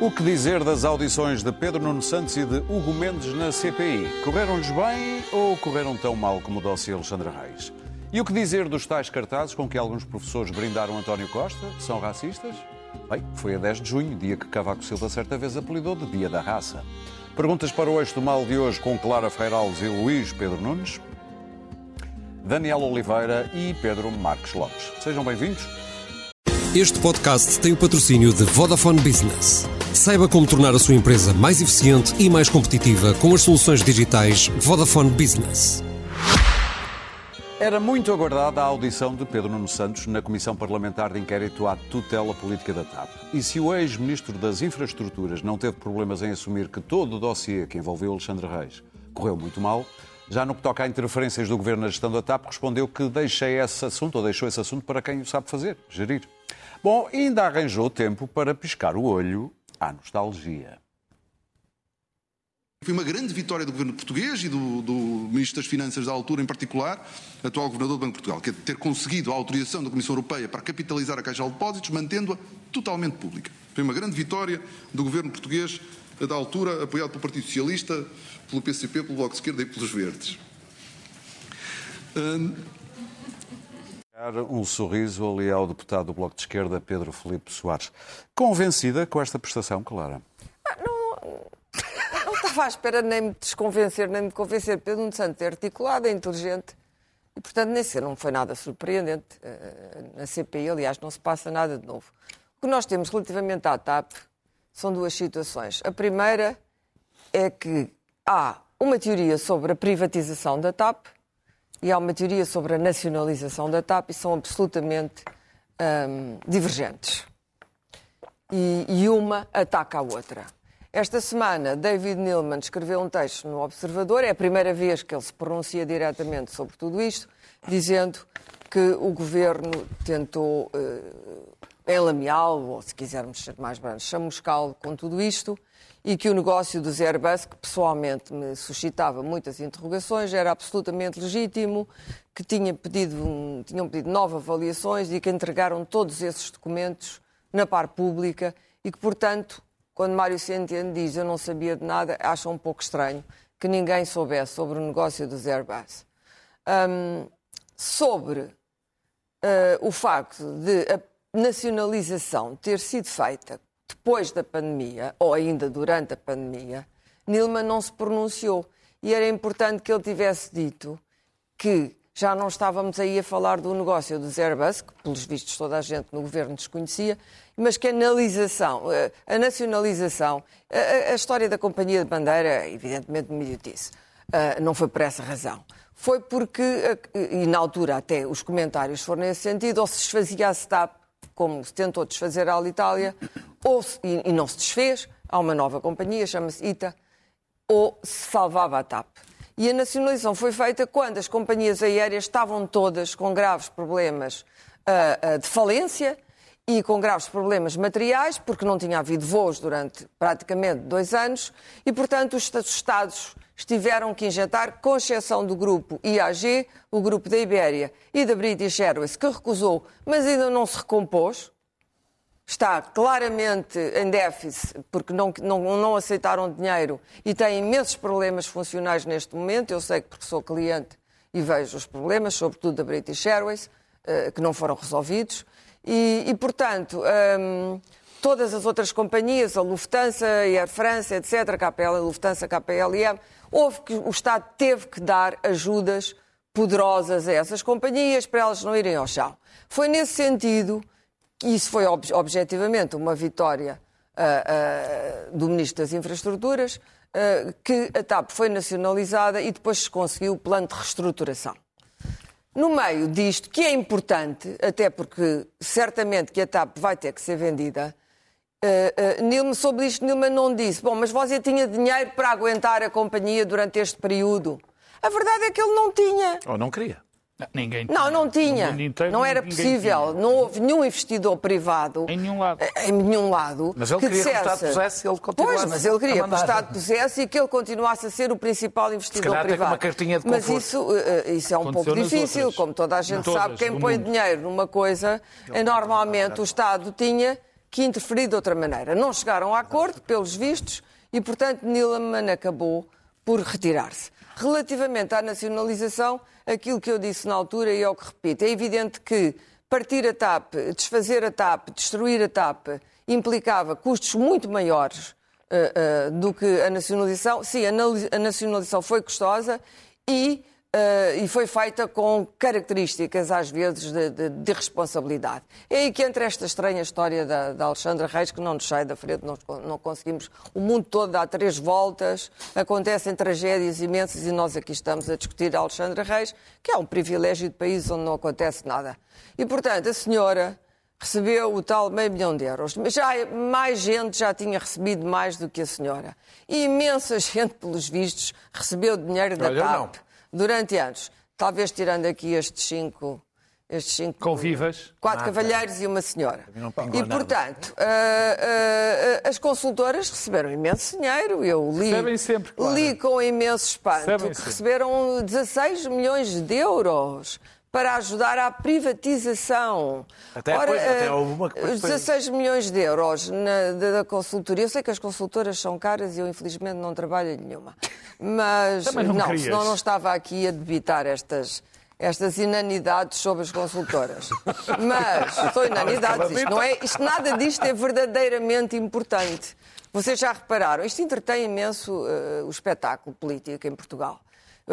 O que dizer das audições de Pedro Nuno Santos e de Hugo Mendes na CPI? Correram-lhes bem ou correram tão mal como o dossiê Alexandre Reis? E o que dizer dos tais cartazes com que alguns professores brindaram António Costa? São racistas? Bem, foi a 10 de junho, dia que Cavaco Silva certa vez apelidou de Dia da Raça. Perguntas para o eixo do mal de hoje com Clara Feirales e Luís Pedro Nunes, Daniel Oliveira e Pedro Marques Lopes. Sejam bem-vindos. Este podcast tem o patrocínio de Vodafone Business. Saiba como tornar a sua empresa mais eficiente e mais competitiva com as soluções digitais Vodafone Business. Era muito aguardada a audição de Pedro Nuno Santos na Comissão Parlamentar de Inquérito à Tutela Política da TAP. E se o ex-ministro das Infraestruturas não teve problemas em assumir que todo o dossiê que envolveu Alexandre Reis correu muito mal, já no que toca a interferências do governo na gestão da TAP, respondeu que deixei esse assunto, ou deixou esse assunto para quem o sabe fazer, gerir. Bom, ainda arranjou tempo para piscar o olho à nostalgia. Foi uma grande vitória do governo português e do, do, Ministro das Finanças da altura, em particular, atual Governador do Banco de Portugal, que é ter conseguido a autorização da Comissão Europeia para capitalizar a Caixa de Depósitos, mantendo-a totalmente pública. Foi uma grande vitória do governo português da altura, apoiado pelo Partido Socialista, pelo PCP, pelo Bloco de Esquerda e pelos Verdes. Hum... Um sorriso ali ao deputado do Bloco de Esquerda, Pedro Felipe Soares. Convencida com esta prestação, Clara? Ah, não, não estava à espera nem me desconvencer, nem me convencer. Pedro Nuno Santos é articulado, é inteligente e, portanto, nem ser não foi nada surpreendente. Eh, na CPI, aliás, não se passa nada de novo. O que nós temos relativamente à TAP são duas situações. A primeira é que há uma teoria sobre a privatização da TAP e há uma teoria sobre a nacionalização da TAP e são absolutamente hum, divergentes. E, e uma ataca a outra. Esta semana, David Neilman escreveu um texto no Observador, é a primeira vez que ele se pronuncia diretamente sobre tudo isto, dizendo que o governo tentou uh, enlameá-lo, ou se quisermos ser mais brandos, chamuscá-lo com tudo isto, e que o negócio dos Airbus, que pessoalmente me suscitava muitas interrogações, era absolutamente legítimo, que tinha pedido, tinham pedido nove avaliações e que entregaram todos esses documentos na par pública e que, portanto, quando Mário Centeno diz eu não sabia de nada, acha um pouco estranho que ninguém soubesse sobre o negócio dos Airbus. Um, sobre uh, o facto de a nacionalização ter sido feita depois da pandemia, ou ainda durante a pandemia, Nilman não se pronunciou. E era importante que ele tivesse dito que já não estávamos aí a falar do negócio dos Airbus, que pelos vistos toda a gente no governo desconhecia, mas que a analisação, eh, a nacionalização, a, a história da companhia de bandeira, evidentemente me disse, eh, não foi por essa razão. Foi porque, eh, e na altura até os comentários foram nesse sentido, ou se desfazia a STAP como se tentou desfazer a Alitalia, ou se, e, e, não se desfez, há uma nova companhia, chama-se ITA, ou se salvava a TAP. E a nacionalização foi feita quando as companhias aéreas estavam todas com graves problemas uh, uh, de falência e com graves problemas materiais, porque não tinha havido voos durante praticamente dois anos, e, portanto, os Estados tiveram que injetar, com exceção do grupo IAG, o grupo da Ibéria e da British Airways, que recusou, mas ainda não se recompôs, está claramente em déficit porque não, não, não aceitaram dinheiro e tem imensos problemas funcionais neste momento. Eu sei que porque sou cliente e vejo os problemas, sobretudo da British Airways, eh, que não foram resolvidos. E, e portanto, um, todas as outras companhias, a Lufthansa, a Air France, etc., KPL, Lufthansa, KPLM, houve que o Estado teve que dar ajudas poderosas a essas companhias para elas não irem ao chão. Foi nesse sentido, e isso foi ob objetivamente uma vitória uh, uh, do Ministro das Infraestruturas, uh, que a TAP foi nacionalizada e depois se conseguiu o plano de reestruturação. No meio disto, que é importante, até porque certamente que a TAP vai ter que ser vendida, Uh, uh, Nilma, sobre isto, Nilma não disse. Bom, mas você tinha dinheiro para aguentar a companhia durante este período? A verdade é que ele não tinha. Ou não queria. Não, ninguém tinha. Não, não tinha. Inteiro, não era possível. Tinha. Não houve nenhum investidor privado. Em nenhum lado. Eh, em nenhum lado. Mas ele que queria dissesse, que o Estado pusesse ele continuasse. Pois, mas ele queria que o Estado pusesse e que ele continuasse a ser o principal investidor Se privado. uma cartinha de mas isso, isso é um pouco difícil. Como toda a gente sabe, quem põe dinheiro numa coisa, normalmente o Estado tinha que interferir de outra maneira. Não chegaram a acordo, pelos vistos, e, portanto, Nilman acabou por retirar-se. Relativamente à nacionalização, aquilo que eu disse na altura e é o que repito, é evidente que partir a TAP, desfazer a TAP, destruir a TAP, implicava custos muito maiores uh, uh, do que a nacionalização. Sim, a nacionalização foi custosa e Uh, e foi feita com características, às vezes, de, de, de, responsabilidade. É aí que entra esta estranha história da, da Alexandra Reis, que não nos sai da frente, não, não conseguimos. O mundo todo dá três voltas, acontecem tragédias imensas e nós aqui estamos a discutir a Alexandra Reis, que é um privilégio de país onde não acontece nada. E, portanto, a senhora recebeu o tal meio milhão de euros. Mas já mais gente já tinha recebido mais do que a senhora. E imensa gente, pelos vistos, recebeu dinheiro da Olha, TAP durante anos. Talvez tirando aqui estes cinco. Estes cinco Convivas. Quatro Nada. cavalheiros e uma senhora. E, portanto, ah, ah, ah, as consultoras receberam imenso dinheiro. Eu li, Recebem sempre, claro. li com imenso espanto Recebem que sempre. receberam 16 milhões de euros para ajudar à privatização. Até depois, eh, até houve uma que depois os foi- 16 milhões de euros na- da, da consultoria. Eu sei que as consultoras são caras e eu, infelizmente, não trabalho em nenhuma. Mas, Também não querias. senão não estava aqui a debitar estas, estas inanidades sobre as consultoras. Mas são inanidades. Isto, não é, isto, nada disto é verdadeiramente importante. Vocês já repararam, isto entretém imenso eh, o espetáculo político em Portugal.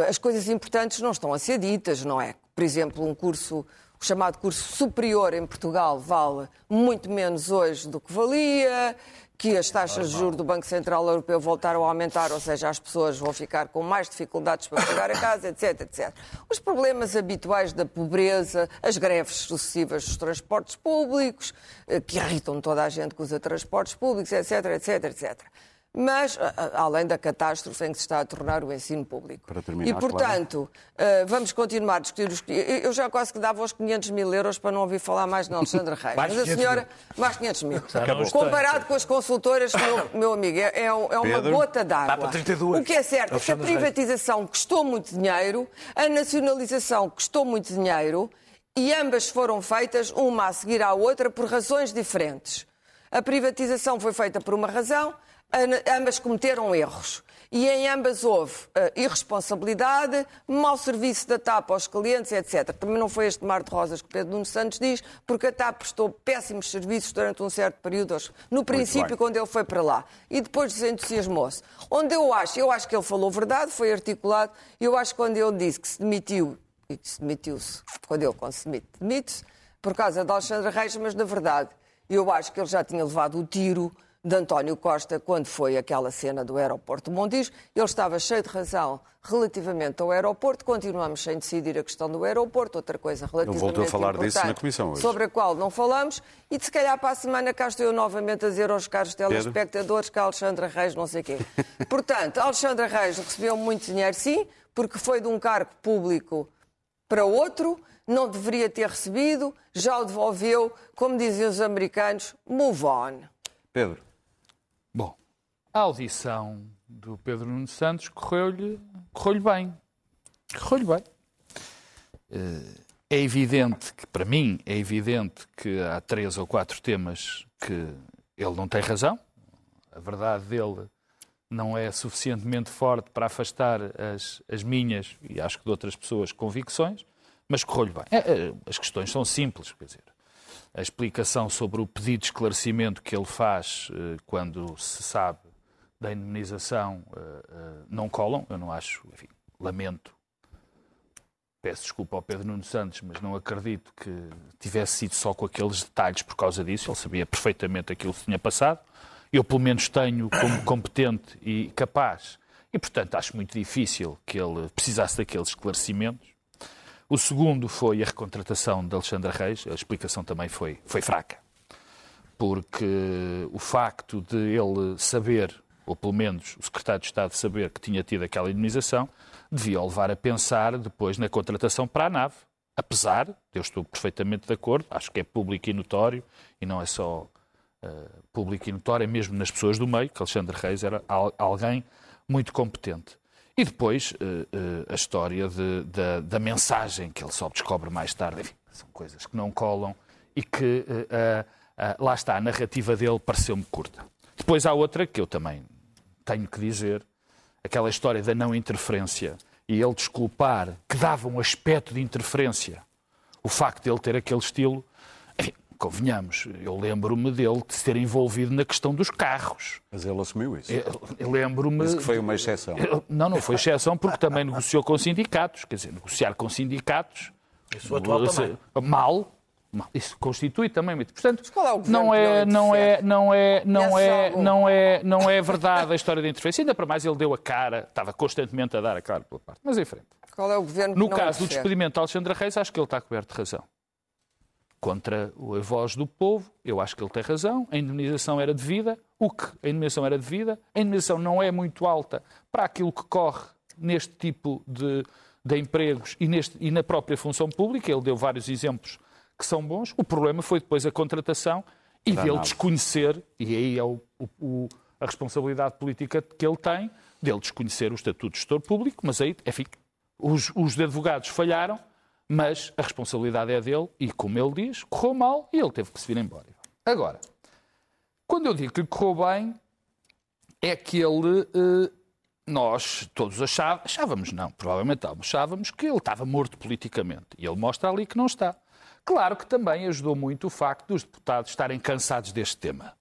As coisas importantes não estão a ser ditas, não é? Por exemplo, um curso, o chamado curso superior em Portugal vale muito menos hoje do que valia, que as taxas de juros do Banco Central Europeu voltaram a aumentar, ou seja, as pessoas vão ficar com mais dificuldades para pagar a casa, etc, etc. Os problemas habituais da pobreza, as greves sucessivas dos transportes públicos, eh, que irritam toda a gente que usa transportes públicos, etc, etc, etc. Mas, além da catástrofe em que se está a tornar o ensino público. Para terminar, e, portanto, eh, vamos continuar a discutir os... Eu já quase que dava os 500 mil euros para não ouvir falar mais de Alexandre Reis. Mas a 500 senhora... Mais 500 mil. Acabou. Comparado com as consultoras, meu, meu amigo, é, é é uma Pedro? gota d'água. Dá para 32. O que é certo é que a privatização custou muito dinheiro, a nacionalização custou muito dinheiro e ambas foram feitas, uma a seguir à outra, por razões diferentes. A privatização foi feita por uma razão, ambas cometeram erros. E em ambas houve eh, irresponsabilidade, mau serviço da TAP aos clientes, etc. Também não foi este mar de rosas que Pedro Nuno Santos diz, porque a TAP prestou péssimos serviços durante um certo período, no princípio, quando ele foi para lá. E depois desentusiasmou-se. Onde eu acho, eu acho que ele falou verdade, foi articulado, e eu acho que quando ele disse que se demitiu, e que se demitiu-se, quando ele quando se demite, demite-se, por causa de Alexandre Reis, mas na verdade, eu acho que ele já tinha levado o tiro de António Costa quando foi aquela cena do aeroporto de Montijo. Ele estava cheio de razão relativamente ao aeroporto. Continuamos sem decidir a questão do aeroporto. Outra coisa relativamente voltou a falar disso na Comissão hoje. Sobre a qual não falamos. E de se calhar para a semana cá estou eu novamente a dizer aos caros telespectadores que a Alexandra Reis não sei quê. Portanto, a Alexandra Reis recebeu muito dinheiro, sim, porque foi de um cargo público para outro, não deveria ter recebido, já o devolveu, como dizem os americanos, move on. Pedro, a audição do Pedro Nuno Santos correu-lhe correu bem. Correu-lhe bem. Eh, É evidente que, para mim, é evidente que há três ou quatro temas que ele não tem razão. A verdade dele não é suficientemente forte para afastar as, as minhas e acho que de outras pessoas convicções, mas correu-lhe bem. É, é, as questões são simples, quer dizer, a explicação sobre o pedido de esclarecimento que ele faz eh, quando se sabe da indemnização eh, eh, não colam, eu não acho, enfim, lamento. Peço desculpa ao Pedro Nuno Santos, mas não acredito que tivesse sido só com aqueles detalhes por causa disso. Ele sabia perfeitamente aquilo que tinha passado. Eu, pelo menos, tenho como competente e capaz. E, portanto, acho muito difícil que ele precisasse daqueles esclarecimentos. O segundo foi a recontratação de Alexandre Reis. A explicação também foi, foi fraca. Porque o facto de ele saber, ou pelo menos o secretário de Estado saber que tinha tido aquela indemnização, devia o levar a pensar depois na contratação para a nave. Apesar, eu estou perfeitamente de acordo, acho que é público e notório, e não é só uh, público e notório, é mesmo nas pessoas do meio, que Alexandre Reis era al alguém muito competente. E depois uh, uh, a história de, da, da, mensagem que ele só descobre mais tarde. Enfim, são coisas que não colam e que lá está, a narrativa dele pareceu-me curta. Depois há outra que eu também tenho que dizer, aquela história da não interferência e ele desculpar que dava um aspecto de interferência o facto de ele ter aquele estilo. Enfim, convenhamos, eu lembro-me dele de se ter envolvido na questão dos carros. Mas ele assumiu isso. Eu, eu lembro-me. Disse que foi uma exceção. Eu- Não, não foi exceção, porque também negociou com sindicatos. Quer dizer, negociar com sindicatos. Isso atual também. Mal. Mal. Isso constitui também. muito. Portanto, é o governo não é, não é, não é, não é, não é, não é verdade a história da interferência. Ainda para mais ele deu a cara, estava constantemente a dar a cara pela parte. Mas em frente. Qual é o governo que No caso do despedimento de Alexandre Reis, acho que ele está coberto de razão. Contra a voz do povo, eu acho que ele tem razão. A indemnização era devida. O que? A indemnização era devida. A indemnização não é muito alta para aquilo que corre neste tipo de, de empregos e, neste, e na própria função pública. Ele deu vários exemplos que são bons. O problema foi depois a contratação e dele nada. desconhecer, e aí é o- o- o- a responsabilidade política que ele tem, dele desconhecer o estatuto de gestor público, mas aí, enfim, os, os advogados falharam, mas a responsabilidade é dele e, como ele diz, correu mal e ele teve que se vir embora. Agora, quando eu digo que lhe correu bem, é que ele. eh, nós todos achávamos, achávamos não, provavelmente achávamos que ele estava morto politicamente. E ele mostra ali que não está. Claro que também ajudou muito o facto dos deputados estarem cansados deste tema.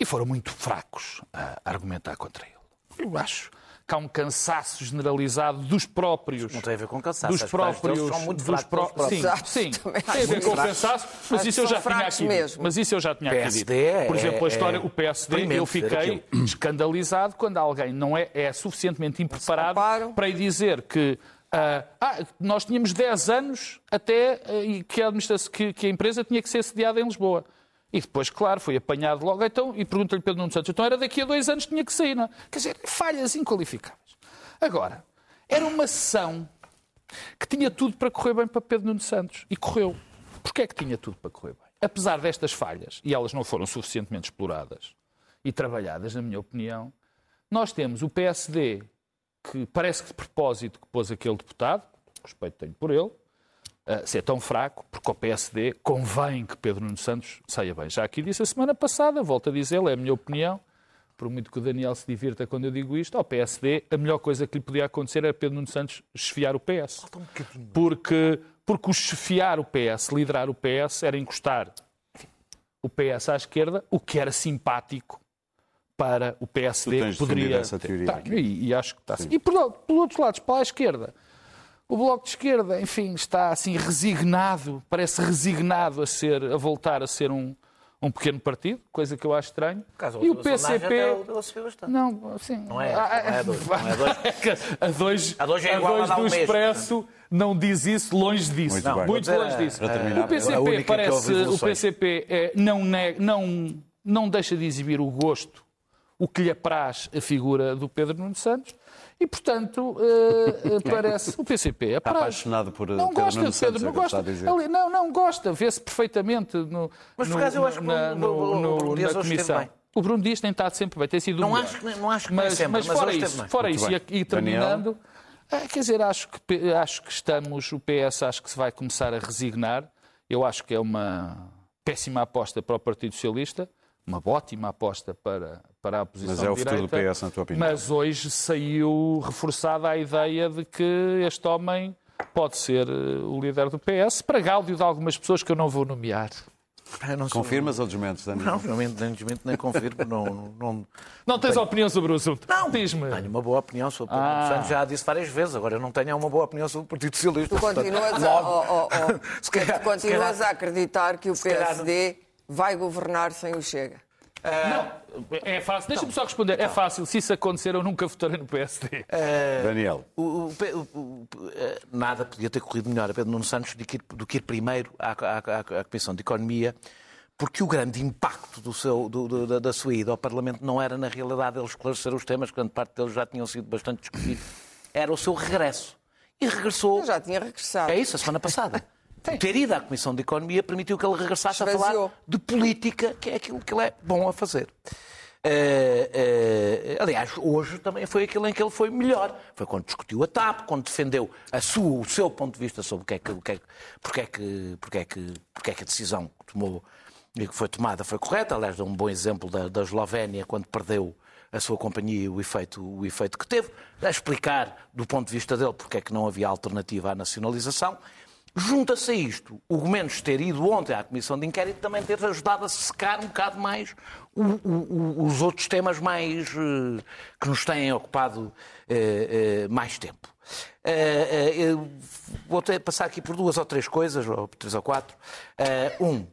E foram muito fracos a argumentar contra ele. Eu acho que há um cansaço generalizado dos próprios. Não tem a ver com cansaço. Dos próprios. são muito dos fracos pró- próprios. Sim, sim. Tem a ver com cansaço, mas Acho isso que eu já tinha aqui. mesmo. Mas isso eu já tinha aqui. PSD dito. é- Por exemplo, a história, é o PSD, eu fiquei escandalizado quando alguém não é, é suficientemente impreparado para ir dizer que ah, ah, nós tínhamos 10 anos até ah, que a, que- que a empresa tinha que ser sediada em Lisboa. E depois, claro, foi apanhado logo. Então, e pergunta-lhe Pedro Nuno Santos, então era daqui a dois anos que tinha que sair, não é? Quer dizer, falhas inqualificáveis. Agora, era uma sessão que tinha tudo para correr bem para Pedro Nuno Santos. E correu. Porquê é que tinha tudo para correr bem? Apesar destas falhas, e elas não foram suficientemente exploradas e trabalhadas, na minha opinião, nós temos o PSD, que parece que de propósito que pôs aquele deputado, respeito tenho por ele, a ser tão fraco, porque ao PSD convém que Pedro Nuno Santos saia bem. Já aqui disse a semana passada, volto a dizer, é a minha opinião, por muito que o Daniel se divirta quando eu digo isto, ao PSD a melhor coisa que lhe podia acontecer era Pedro Nuno Santos esfiar o PS. Porque, porque o chefiar o PS, liderar o PS, era encostar o PS à esquerda, o que era simpático para o PSD. Tu tens que poderia essa teoria Tenho, e, e acho que está assim. E por, por outros lados, para a esquerda, o Bloco de Esquerda, enfim, está assim resignado, parece resignado a, ser, a voltar a ser um, um pequeno partido, coisa que eu acho estranho. A E o PCP... até. Não, assim, Não é esta, não é dois, não é a dois. a dois, A dois é a dar do um Expresso não diz isso, longe disso. Muito muito longe disso. terminar, o PCP parece, o. PCP é, não, nega- não, não deixa de exibir o gosto, o que lhe apraz a figura do Pedro Nuno Santos. E, portanto, eh, eh, parece. O PCP apraz. apaixonado por, eh, Não Pedro gosta Nuno de Pedro, Santos, é não o que gosta. está não, não gosta, vê-se perfeitamente no, Mas, por no- acaso, eu acho que na, o- no- o- o no- Bruno Dias na comissão. bem. O Bruno Dias tem estado sempre bem, tem sido o Não melhor. acho que- não acho que mas, sempre, mas mas fora isso, bem. fora Muito isso, bem. e, e terminando, ah, quer dizer, acho que, acho que estamos, o PS acho que se vai começar a resignar. Eu acho que é uma péssima aposta para o Partido Socialista, uma ótima aposta para, para a oposição Mas é o direita. futuro do PS, na tua opinião? Mas hoje saiu reforçada a ideia de que este homem pode ser eh, o líder do PS, para gáudio de algumas pessoas que eu não vou nomear. Não sou- Confirmas ou desmentes, Daniel? Não, não, nem desmento nem confirmo. Não, não, Não tens opinião sobre o assunto? não. Diz-me. Tenho uma boa opinião sobre o Pedro Ah. Santos, já disse várias vezes. Agora eu não tenho uma boa opinião sobre o Partido Socialista. Tu portanto, continuas, a, oh, oh, oh, Se calhar- tu continuas se calhar- a acreditar que o calhar PSD vai governar sem o Chega. É fácil. Deixa-me só responder. É fácil. Se isso acontecer, eu nunca votarei no PSD. Daniel, O- o o- o- eh, nada podia ter corrido melhor a Pedro Nuno Santos do que ir, do que ir primeiro à, à- à- à Comissão de Economia, porque o grande impacto do seu- do- do- da, da sua ida ao Parlamento não era, na realidade, ele esclarecer os temas, grande parte deles já tinham sido bastante discutidos, era o seu regresso. E regressou. Eu já tinha regressado. É isso, a semana passada. Ter ido à Comissão de Economia permitiu que ele regressasse a Esvaziou. falar de política, que é aquilo que ele é bom a fazer. Eh, eh, aliás, hoje também foi aquilo em que ele foi melhor. Foi quando discutiu a TAP, quando defendeu a sua, o seu ponto de vista sobre o que é que, o que, é, que- porque, é que, porque, é que, porque é que a decisão que tomou e que foi tomada foi correta. Aliás, dá um bom exemplo da, da Eslovénia, quando perdeu a sua companhia e o efeito, o efeito que teve, a explicar, do ponto de vista dele, porque é que não havia alternativa à nacionalização. Junta-se a isto o Gomes ter ido ontem à Comissão de Inquérito também ter ajudado a secar um bocado mais o, o, os outros temas mais eh, que nos têm ocupado eh, eh, mais tempo. vou passar aqui por duas ou três coisas, ou três ou quatro. um,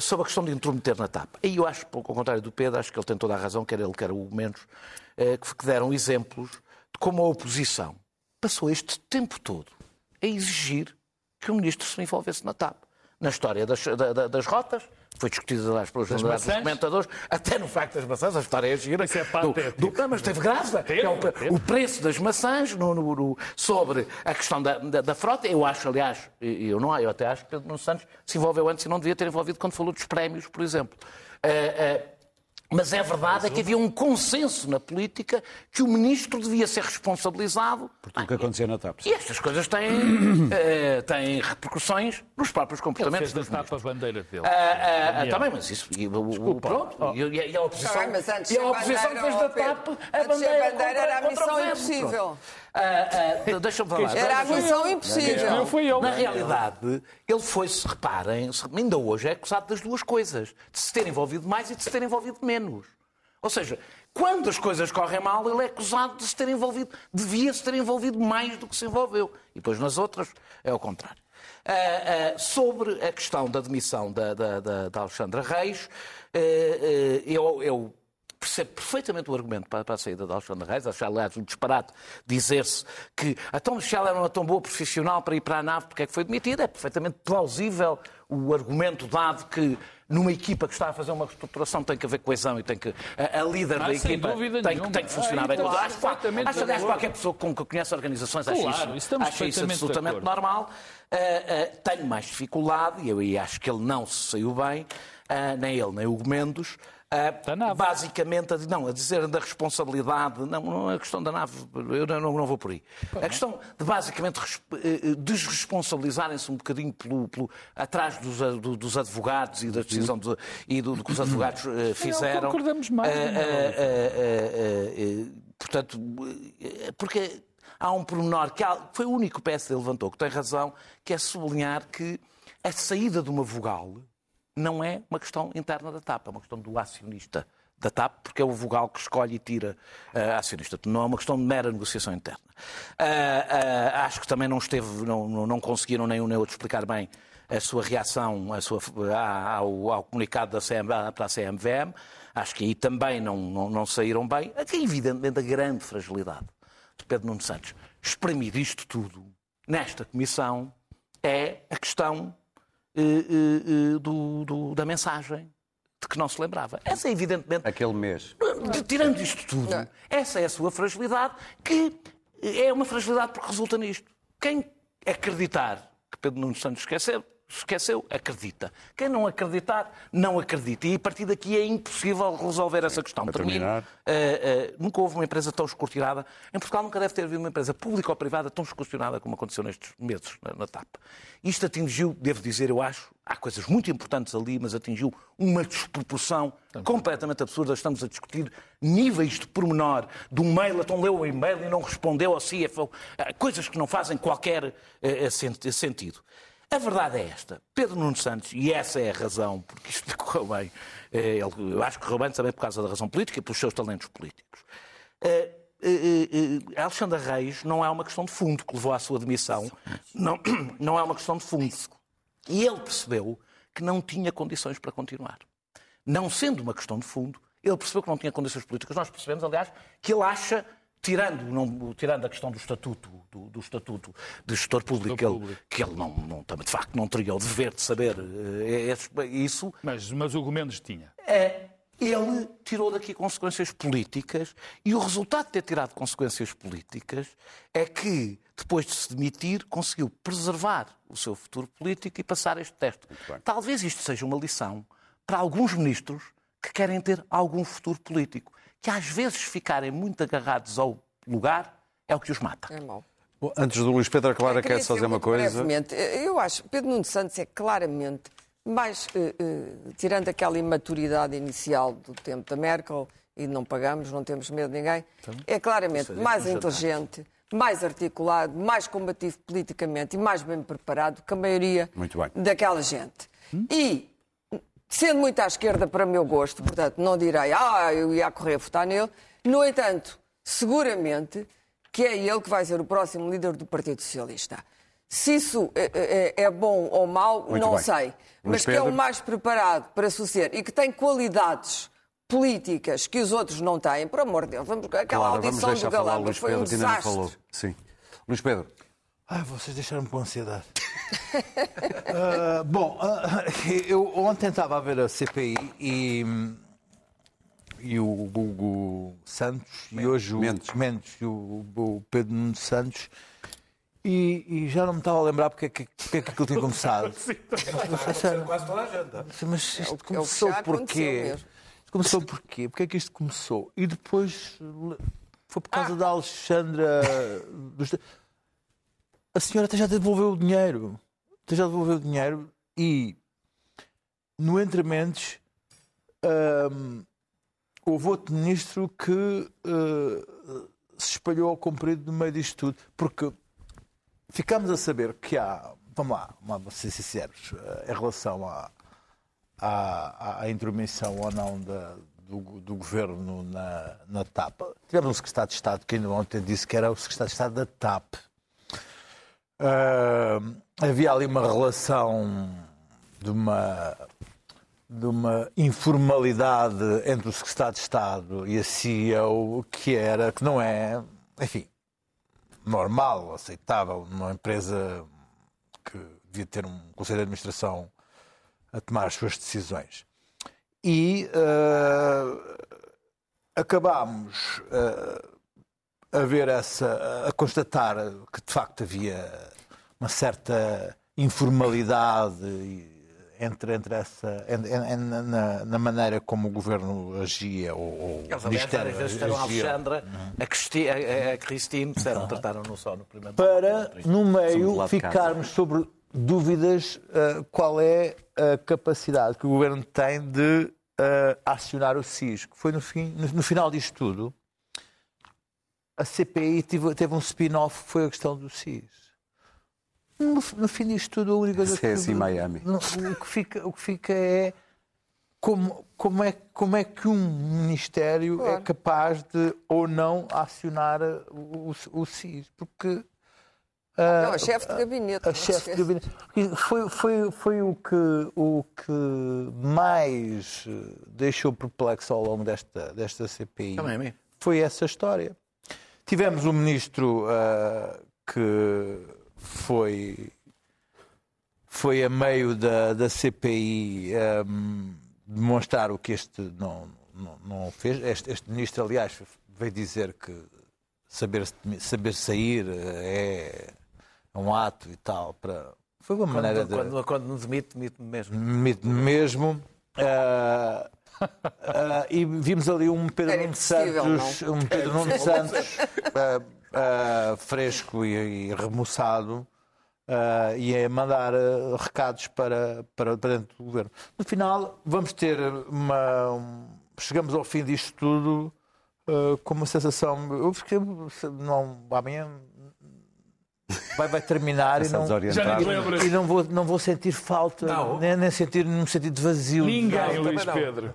sobre a questão de intrometer na TAP. Aí eu acho, ao contrário do Pedro, acho que ele tem toda a razão, quer ele, quer o Menos, que deram exemplos de como a oposição passou este tempo todo a exigir que o ministro se envolvesse na TAP. Na história das, da, das rotas, foi discutida aliás pelos dos comentadores, até no facto das maçãs, a história é gira. Isso é do, do, mas teve graça. Teve, é o, o, preço das maçãs no, no, no, sobre a questão da, da, da, frota. Eu acho, aliás, eu não eu até acho que Pedro Nuno Santos se envolveu antes e não devia ter envolvido quando falou dos prémios, por exemplo. Uh, uh, mas é verdade é que havia um consenso na política que o ministro devia ser responsabilizado. Por tudo o que acontecia na TAP. E estas coisas têm, uh, têm repercussões nos próprios comportamentos Ele fez da TAP a bandeira dele. Uh, uh, também, mas isso. E, o, pronto. Oh. E, e, a oposição, e a oposição fez da TAP a bandeira, contra, era a missão impossível. Uh, uh, Deixa-me falar. Era a missão impossível. Não foi. Na realidade, ele foi-se, reparem, ainda hoje é acusado das duas coisas: de se ter envolvido mais e de se ter envolvido menos. Ou seja, quando as coisas correm mal, ele é acusado de se ter envolvido, devia-se ter envolvido mais do que se envolveu. E depois nas outras é o contrário. Uh, uh, sobre a questão da demissão da, da, da, da Alexandra Reis, uh, eu, eu percebo perfeitamente o argumento para, para a saída de Alexandre Reis. Acho, aliás, um disparate dizer-se que a Tom Michel era uma tão boa profissional para ir para a nave porque é que foi demitida. É perfeitamente plausível o argumento dado que numa equipa que está a fazer uma reestruturação tem que haver coesão e tem que a, a líder ah, da equipa tem, tem, que funcionar bem. Então, acho, acho aliás, qualquer pessoa com que conhece organizações claro, acha isso, acha isso absolutamente normal. Uh, uh, tenho mais dificuldade, e eu e acho que ele não se saiu bem, uh, nem ele, nem o Mendes, Uh, basicamente, a, não, a dizer da responsabilidade, não, não é a questão da nave, eu não, não vou por aí. A questão de basicamente eh, eh, desresponsabilizarem-se um bocadinho pelo, pelo atrás dos, do, dos, advogados e da decisão de, e do, do, que os advogados uh, fizeram. Não concordamos mais. Uh, portanto, porque há um pormenor que foi o único que o PSD levantou, que tem razão, que é sublinhar que a saída de uma vogal não é uma questão interna da TAP, é uma questão do acionista da TAP, porque é o vogal que escolhe e tira uh, acionista. Não é uma questão de mera negociação interna. Uh, uh, acho que também não esteve, não, não conseguiram um nem outro explicar bem a sua reação a sua, ao, ao, comunicado da CM, para a CMVM. Acho que aí também não, não, não saíram bem. Aqui, evidentemente, a grande fragilidade de Pedro Nuno Santos. Exprimir isto tudo nesta comissão é a questão do, do, da mensagem de que não se lembrava. Essa é evidentemente. Aquele mês. Tirando isto tudo, essa é a sua fragilidade, que é uma fragilidade porque resulta nisto. Quem acreditar que Pedro Nuno Santos esqueceu, esqueceu, acredita. Quem não acreditar, não acredita. E a partir daqui é impossível resolver essa questão. Para terminar. Uh, uh, nunca houve uma empresa tão escortirada. Em Portugal nunca deve ter havido uma empresa pública ou privada tão escortirada como aconteceu nestes meses na, na TAP. Isto atingiu, devo dizer, eu acho, há coisas muito importantes ali, mas atingiu uma desproporção completamente absurda. Estamos a discutir níveis de pormenor do mail, então leu o e-mail e não respondeu ao CFO. Coisas que não fazem qualquer uh, sentido. A verdade é esta. Pedro Nuno Santos, e essa é a razão porque isto correu bem, eh, eu acho que correu bem também por causa da razão política e pelos seus talentos políticos. Eh, eh, Alexandre Reis não é uma questão de fundo que levou à sua demissão, não, não é uma questão de fundo. E ele percebeu que não tinha condições para continuar. Não sendo uma questão de fundo, ele percebeu que não tinha condições políticas. Nós percebemos, aliás, que ele acha tirando, não, tirando a questão do estatuto, do, do estatuto de gestor público, ele, que ele não, não, de facto não teria o dever de saber uh, isso. Mas, mas o Gomes tinha. É, ele tirou daqui consequências políticas e o resultado de ter tirado consequências políticas é que, depois de se demitir, conseguiu preservar o seu futuro político e passar este teste. Talvez isto seja uma lição para alguns ministros que querem ter algum futuro político que às vezes ficarem muito agarrados ao lugar é o que os mata. É mau. Bom, antes do Luís Pedro Clara, quer fazer uma coisa? Brevemente, eu acho que Pedro Nuno Santos é claramente mais, eh, eh, tirando aquela imaturidade inicial do tempo da Merkel, e não pagamos, não temos medo de ninguém, é claramente mais inteligente, mais articulado, mais combativo politicamente e mais bem preparado que a maioria Muito bem. daquela gente. E, sendo muito à esquerda para meu gosto, portanto, não direi, ah, eu ia correr a votar nele, no entanto, seguramente que é ele que vai ser o próximo líder do Partido Socialista. Se isso é, é- é bom ou mau, Muito não bem. sei. Luís Mas que é o mais preparado para suceder e que tem qualidades políticas que os outros não têm, por amor de Deus, vamos, aquela Claro, audição do Galamba foi um Pedro, desastre. Sim. Luís Pedro, Ai, vocês deixaram-me com ansiedade. Ah, bom, ah, eu ontem estava a ver a CPI e, e o Hugo Santos e hoje o Mendes. Mendes e o, o Pedro Nuno Santos e, e já não me estava a lembrar porque é que, porque é que aquilo tinha começado. Sério. Quase toda a gente. Mas isto É o que começou porquê? Isto começou porquê? Porquê é que isto começou? E depois foi por causa da Alexandra. dos- A senhora até já devolveu o dinheiro. Até já devolveu o dinheiro e no Entre Mentes hum, houve outro ministro que uh, se espalhou ao comprido no meio disto tudo. Porque ficamos a saber que há, vamos lá, vamos ser sinceros, eh, em relação à, à, à intromissão ou não da- do, do governo na, na TAP. Tivemos um secretário de Estado que ainda ontem disse que era o secretário de Estado da TAP. Ah, havia ali uma relação de uma, de uma informalidade entre o secretário de Estado e a CEO que era, que não é, enfim, normal, aceitável numa empresa que devia ter um conselho de administração a tomar as suas decisões. E eh, acabámos eh, a ver essa, a constatar que de facto havia uma certa informalidade entre, entre essa, en- en- en- na, na maneira como o governo agia ou, ou o Eles, aliás, Ministério várias vezes disseram a agia. Alexandra, a, Cristi, a, a Cristine, disseram, trataram-no só no primeiro para, no meio, ficarmos sobre dúvidas uh, qual é a capacidade que o governo tem de uh, acionar o SIS. Que foi no, fim, no, no final disto tudo, a CPI teve, teve um spin-off que foi a questão do SIS. No, no fim disto tudo, a única coisa é que, assim, Miami. não, o, que fica, o que fica é como, como é como é que um Ministério é Claro. capaz de ou não acionar o, o, o SIS. Porque Não, a chefe de gabinete. a chefe de gabinete. Foi, foi, foi o, que, o que mais deixou perplexo ao longo desta, desta CPI. Também a mim. Foi essa história. Tivemos um ministro ah, que foi, foi a meio da, da CPI ahm, demonstrar o que este não, não, não fez. Este, este ministro, aliás, veio dizer que saber, saber sair eh, é um ato e tal. Para... Foi uma maneira Quando, de quando, quando me demite, demite-me mesmo. Demite-me mesmo. Ah, ah, e vimos ali um Pedro Era Nuno Santos, um Pedro Nuno Santos ah, ah, fresco e, e remoçado e a mandar ah, recados para, para, para dentro do governo. No final, vamos ter uma. um- chegamos ao fim disto tudo com uma sensação. Eu fiquei. Não, amanhã. Vai, vai terminar e não, e não vou, não vou sentir falta, Não. nem, nem sentir num sentido de vazio. Ninguém, Luís não. Pedro.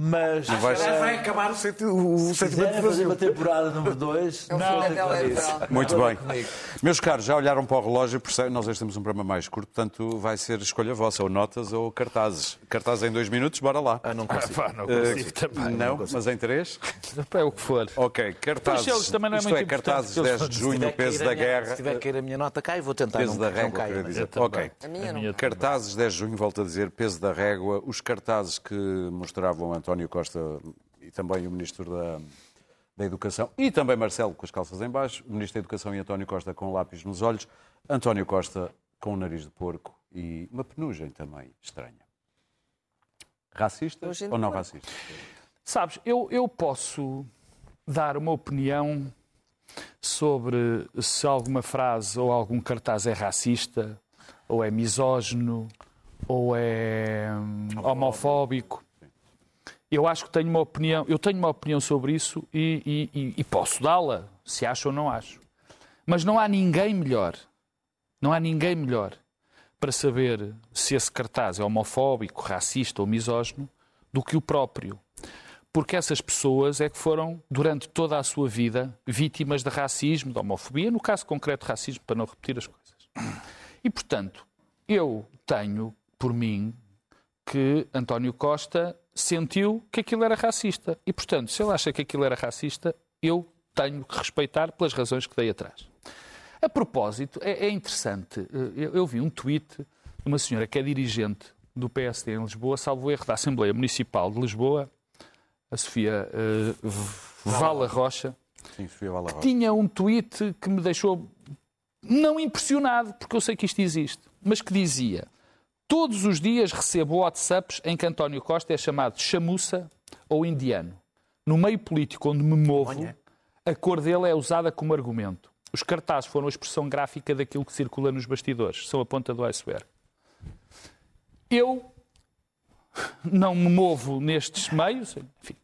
Mas se vais- Aliás, vai acabar o, senti- o, sentimento de fazer uma temporada número 2, É o fim da telenovela. Muito bem. Meus caros, já olharam para o relógio, percebem, nós hoje temos um programa mais curto, portanto vai ser escolha vossa, ou notas ou cartazes. Cartazes em dois minutos, bora lá. Ah, não consigo. Pá, não Eh, consigo também. não, mas em três? É o que for. Ok, cartazes. Pois também não é Isto muito é, importante, cartazes porque eles 10 de junho, peso da guerra. Se tiver que ir a minha nota, cai, vou tentar Peso não, da não régua, queria dizer. Ok. Não. Cartazes 10 de junho, volto a dizer, peso da régua, os cartazes que mostravam António Costa e também o Ministro da, da Educação, e também Marcelo com as calças em baixo, o Ministro da Educação e António Costa com lápis nos olhos, António Costa com o nariz de porco e uma penugem também estranha. Racista ou não porco. racista? Sabes, eu, eu posso dar uma opinião sobre se alguma frase ou algum cartaz é racista, ou é misógino, ou é hum, homofóbico. Eu acho que tenho uma opinião, eu tenho uma opinião sobre isso e, e- e- posso dá-la, se acho ou não acho. Mas não há ninguém melhor, não há ninguém melhor para saber se esse cartaz é homofóbico, racista ou misógino do que o próprio. Porque essas pessoas é que foram, durante toda a sua vida, vítimas de racismo, de homofobia, no caso concreto, racismo, para não repetir as coisas. E, portanto, eu tenho por mim que António Costa sentiu que aquilo era racista. E, portanto, se ele acha que aquilo era racista, eu tenho que respeitar pelas razões que dei atrás. A propósito, é, é interessante, eh, eu, eu vi um tweet de uma senhora que é dirigente do PSD em Lisboa, salvo erro, da Assembleia Municipal de Lisboa, a Sofia V- Vala Rocha, Sim, Sofia Vala Rocha. tinha um tweet que me deixou não impressionado, porque eu sei que isto existe, mas que dizia: Todos os dias recebo WhatsApps em que António Costa é chamado chamuça ou indiano. No meio político onde me movo, a cor dele é usada como argumento. Os cartazes foram a expressão gráfica daquilo que circula nos bastidores, são a ponta do iceberg. Eu não me movo nestes meios, enfim,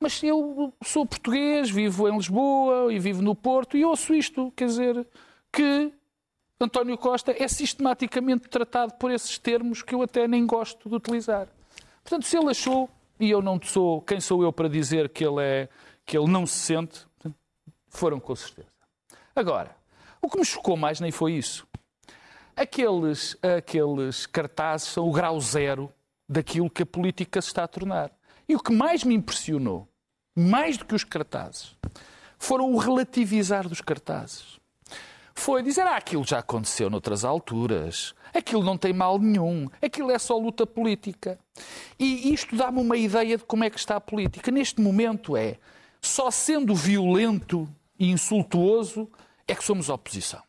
mas eu sou português, vivo em Lisboa e vivo no Porto e ouço isto, quer dizer, que António Costa é sistematicamente tratado por esses termos que eu até nem gosto de utilizar. Portanto, se ele achou, e eu não sou, quem sou eu para dizer que ele, é, que ele não se sente, foram com certeza. Agora, o que me chocou mais nem foi isso. Aqueles, aqueles cartazes são o grau zero daquilo que a política se está a tornar. E o que mais me impressionou, mais do que os cartazes, foram o relativizar dos cartazes. Foi dizer, ah, aquilo já aconteceu noutras alturas, aquilo não tem mal nenhum, aquilo é só luta política. E isto dá-me uma ideia de como é que está a política. Neste momento é, só sendo violento e insultuoso é que somos oposição.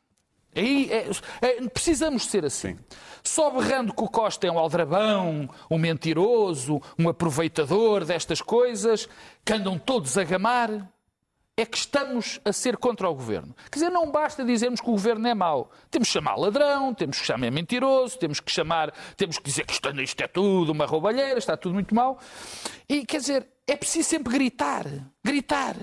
Aí é- é- precisamos ser assim. Só berrando que o Costa é um aldrabão, um mentiroso, um aproveitador destas coisas, que andam todos a gamar, é que estamos a ser contra o governo. Quer dizer, não basta dizermos que o governo é mau. Temos que chamar ladrão, temos que chamar mentiroso, temos que chamar, temos que dizer que isto, isto é tudo uma roubalheira, está tudo muito mal. E quer dizer, é preciso sempre gritar, gritar,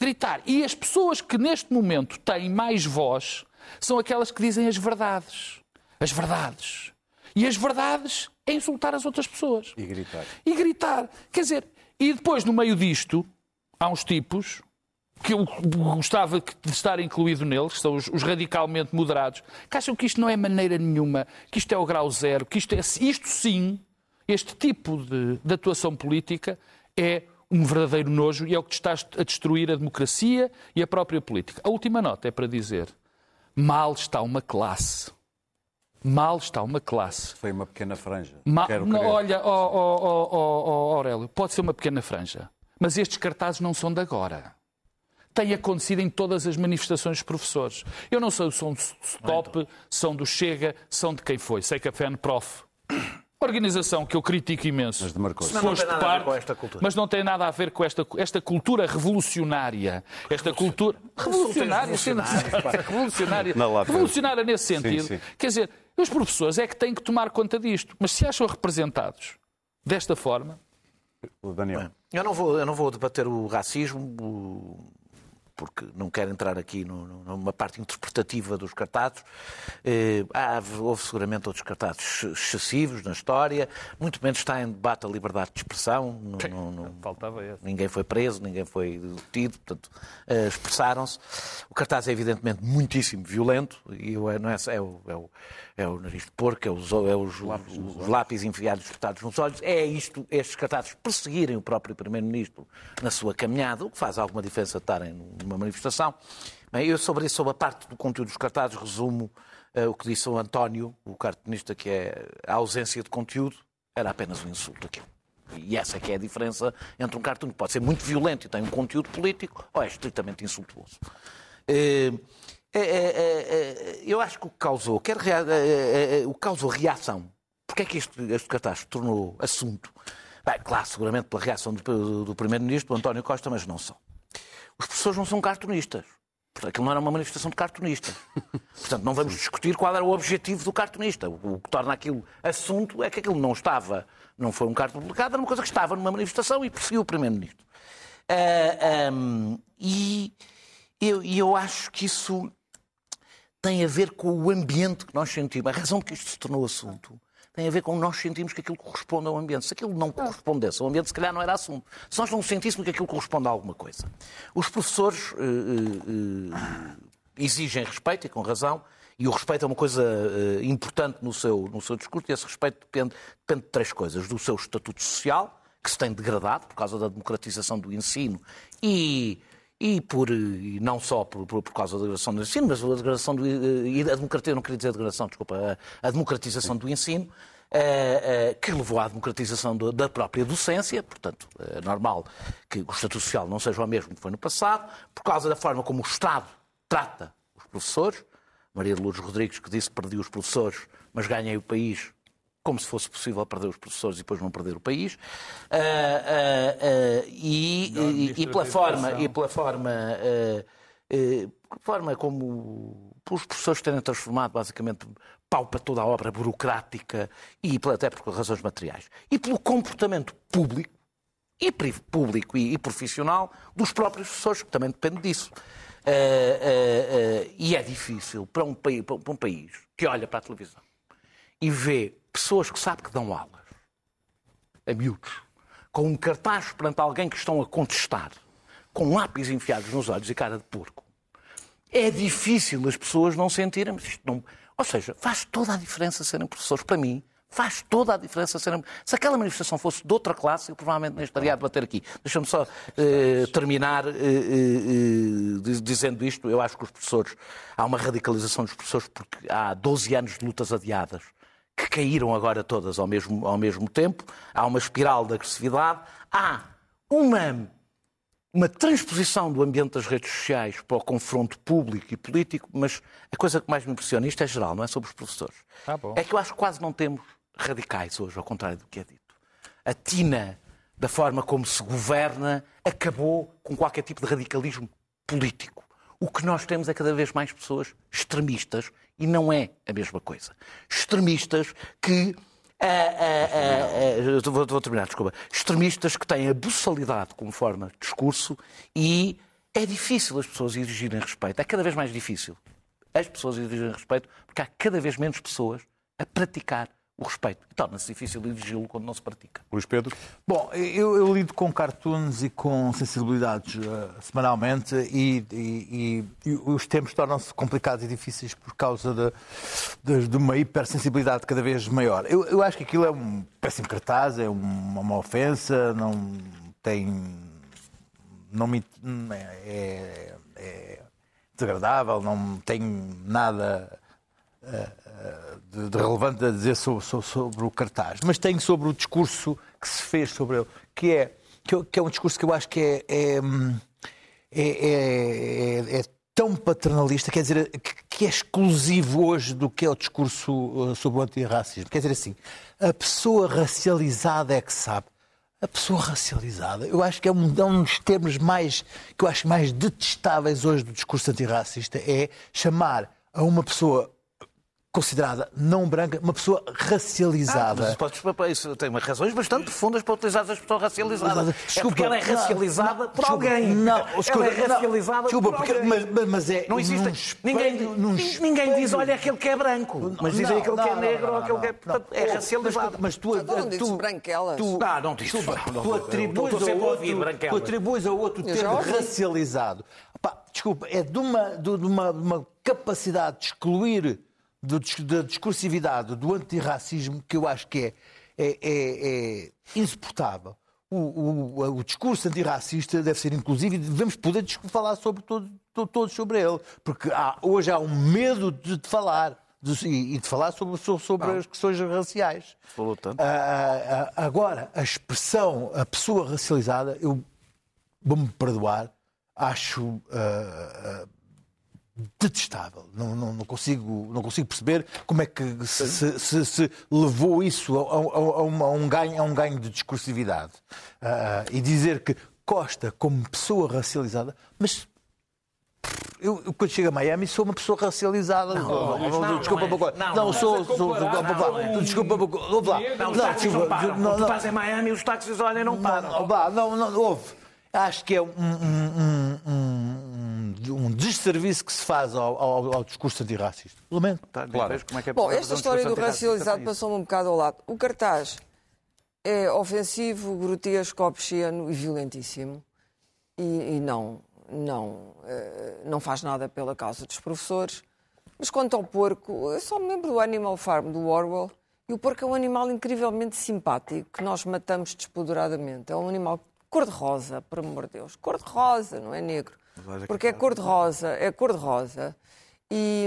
gritar. E as pessoas que neste momento têm mais voz são aquelas que dizem as verdades. As verdades. E as verdades é insultar as outras pessoas. E gritar. E gritar. Quer dizer, e depois no meio disto, há uns tipos que eu gostava de estar incluído neles, que são os, os radicalmente moderados, que acham que isto não é maneira nenhuma, que isto é o grau zero, que isto é isto sim, este tipo de, de atuação política é um verdadeiro nojo e é o que está a destruir a democracia e a própria política. A última nota é para dizer: mal está uma classe. Mal está uma classe. Foi uma pequena franja. Ma- não, olha, ó, ó, ó, Aurélio, pode ser uma pequena franja, mas estes cartazes não são de agora. Tem acontecido em todas as manifestações dos professores. Eu não sei se são do Stop, são do Chega, são de quem foi. Sei que a FENPROF, organização que eu critico imenso, Mas demarcou-se. se Mas não foste tem nada a ver parte, com esta cultura. mas não tem nada a ver com esta, esta cultura revolucionária. Esta cultura revolucionária, revolucionária, Não, revolucionária nesse sentido. sim. Quer dizer, os professores é que têm que tomar conta disto. Mas se acham representados desta forma, O Daniel. Eu não vou, eu não vou debater o racismo, o- porque não quero entrar aqui numa parte interpretativa dos cartazes. Eh, há- houve seguramente outros cartazes excessivos na história, muito menos está em debate a liberdade de expressão. Não- faltava esse. Ninguém foi preso, ninguém foi detido, portanto, eh, expressaram-se. O cartaz é evidentemente muitíssimo violento, e eu- não é, é, o, é, o, é o nariz de porco, é os, é os, os lápis enfiados espetados nos olhos, é isto, estes cartazes perseguirem o próprio Primeiro-Ministro na sua caminhada, o que faz alguma diferença estarem numa manifestação. Bem, eu sobre isso, sobre a parte do conteúdo dos cartazes, resumo eh, o que disse o António, o cartunista, que é a ausência de conteúdo, era apenas um insulto aquilo. E essa é que é a diferença entre um cartoon que pode ser muito violento e tem um conteúdo político ou é estritamente insultuoso. Eh, eh, eh, eh, Eu acho que o que causou, quer eh, o que causou reação, porque é que este, este cartaz se tornou assunto? Bem, claro, seguramente pela reação do, do Primeiro-Ministro, do António Costa, mas não só. Os professores não são cartunistas. Portanto, aquilo não era uma manifestação de cartunista. Portanto, não vamos discutir qual era o objetivo do cartunista. O que torna aquilo assunto é que aquilo não estava, não foi um cartão publicado, era uma coisa que estava numa manifestação e perseguiu o Primeiro-Ministro. Ah, ahm, e eu, eu acho que isso tem a ver com o ambiente que nós sentimos. A razão de que isto se tornou assunto tem a ver com nós sentimos que aquilo corresponde ao ambiente. Se aquilo não correspondesse ao ambiente, se calhar não era assunto. Se nós não sentíssemos que aquilo corresponde a alguma coisa. Os professores eh, eh, exigem respeito, e com razão, e o respeito é uma coisa eh, importante no seu, no seu discurso, e esse respeito depende, depende de três coisas. Do seu estatuto social, que se tem degradado por causa da democratização do ensino e, e, por, e não só por, por, por causa da degradação do ensino, mas a degradação do, e a democratia, não queria dizer degradação, desculpa, a, a democratização do ensino, eh, eh, que levou à democratização do- da própria docência, portanto, é normal que o estatuto social não seja o mesmo que foi no passado, por causa da forma como o Estado trata os professores. Maria de Lourdes Rodrigues, que disse que perdi os professores, mas ganhei o país, como se fosse possível perder os professores e depois não perder o país. Ah, ah, ah, e, e- e pela forma, e pela forma, forma como os professores terem transformado basicamente pau para toda a obra burocrática e até por razões materiais. E pelo comportamento público e público e, e profissional dos próprios professores, que também depende disso. E é difícil para um, país, para um país que olha para a televisão e vê pessoas que sabe que dão aulas a miúdos, com um cartaz perante alguém que estão a contestar, com lápis enfiados nos olhos e cara de porco. É difícil as pessoas não sentirem, isto não. Ou seja, faz toda a diferença serem professores. Para mim, faz toda a diferença serem. Se aquela manifestação fosse de outra classe, eu provavelmente nem estaria a debater aqui. Deixa-me só eh, terminar eh, eh, eh, diz- dizendo isto. Eu acho que os professores. Há uma radicalização dos professores porque há 12 anos de lutas adiadas que caíram agora todas ao mesmo, ao mesmo tempo. Há uma espiral de agressividade. Há uma uma transposição do ambiente das redes sociais para o confronto público e político, mas a coisa que mais me impressiona, isto é geral, não é sobre os professores, bom. é que eu acho que quase não temos radicais hoje, ao contrário do que é dito. A tina da forma como se governa acabou com qualquer tipo de radicalismo político. O que nós temos é cada vez mais pessoas extremistas e não é a mesma coisa. Extremistas que ah, ah, ah, vou, vou terminar, desculpa. Extremistas que têm a buçalidade como forma de discurso e é difícil as pessoas exigirem respeito. É cada vez mais difícil as pessoas exigirem respeito porque há cada vez menos pessoas a praticar o respeito. E torna-se difícil exigi-lo quando não se pratica. Luís Pedro? Bom, eu, eu lido com cartoons e com sensibilidades eh, semanalmente e, e- e- e os tempos tornam-se complicados e difíceis por causa de, de- de uma hipersensibilidade cada vez maior. Eu, eu acho que aquilo é um péssimo cartaz, é uma, uma ofensa, não tem. Não me, é, é desagradável, não tem nada de, de relevante a dizer sobre, sobre- sobre o cartaz, mas tenho sobre o discurso que se fez sobre ele, que é, que é- que é um discurso que eu acho que é, é, hum, é- é- é- é tão paternalista, quer dizer, que, que é exclusivo hoje do que é o discurso uh, sobre o antirracismo. Quer dizer assim, a pessoa racializada é que sabe. A pessoa racializada, eu acho que é um, é um dos termos mais que eu acho mais detestáveis hoje do discurso antirracista é chamar a uma pessoa considerada não branca uma pessoa racializada. Mas podes, isso tem umas razões bastante profundas para utilizar a expressão racializada. é Desculpa, porque ela é não, racializada não, por desculpa, alguém. Não, desculpa, ela é não, racializada desculpa, por porque- alguém. mas- mas- mas é Não existe. num espelho, ninguém, ninguém diz, olha, aquele que é branco. Mas dizem Não, aquele que é não, negro não, ou aquele que é. não, Portanto, não. é racializado. Mas tu, Então não dizes tu, branquelas. tu- Não, não diz. Tu, Não, tu não, atribuis a outro, branquelas. tu atribuis ao outro ouvi. racializado. Pá, desculpa, é de uma, de uma, de uma capacidade de excluir da discursividade do antirracismo que eu acho que é, é, é- é insuportável. O, o- o discurso antirracista deve ser inclusivo e devemos poder falar sobre todo, to- todos sobre ele. Porque há- hoje há um medo de, de falar de- e, de falar sobre, sobre, as questões raciais. Falou tanto. Ah, ah, ah, agora, a expressão, a pessoa racializada, eu vou-me perdoar, acho ah, detestável. Não, não, não consigo, não consigo perceber como é que se, se- se- levou isso a, a- a uma- a um, ganho, a um ganho de discursividade. Ah, e dizer que Costa, como pessoa racializada, mas eu, eu, quando chego a Miami sou uma pessoa racializada. Não, não, não, desculpa, não, é. não, não, sou, sou, sou, não, desculpa, vou lá. Não, os táxis não param. Não, tu em Miami, os táxis, olha, não param. Não, não, não, houve. Acho que é um, um, um, um, desserviço que se faz ao, ao, ao discurso antirracista. Lamento. Tá, claro. Como é que é Bom, esta história do racializado passou-me um bocado ao lado. O cartaz é ofensivo, grotesco, obsceno e violentíssimo. E, e não, não, eh, não faz nada pela causa dos professores. Mas quanto ao porco, eu só me lembro do Animal Farm, do Orwell, e o porco é um animal incrivelmente simpático que nós matamos despoderadamente. É um animal cor-de-rosa, por amor de Deus. Cor-de-rosa, não é negro. Porque é cor-de-rosa, é cor-de-rosa. E,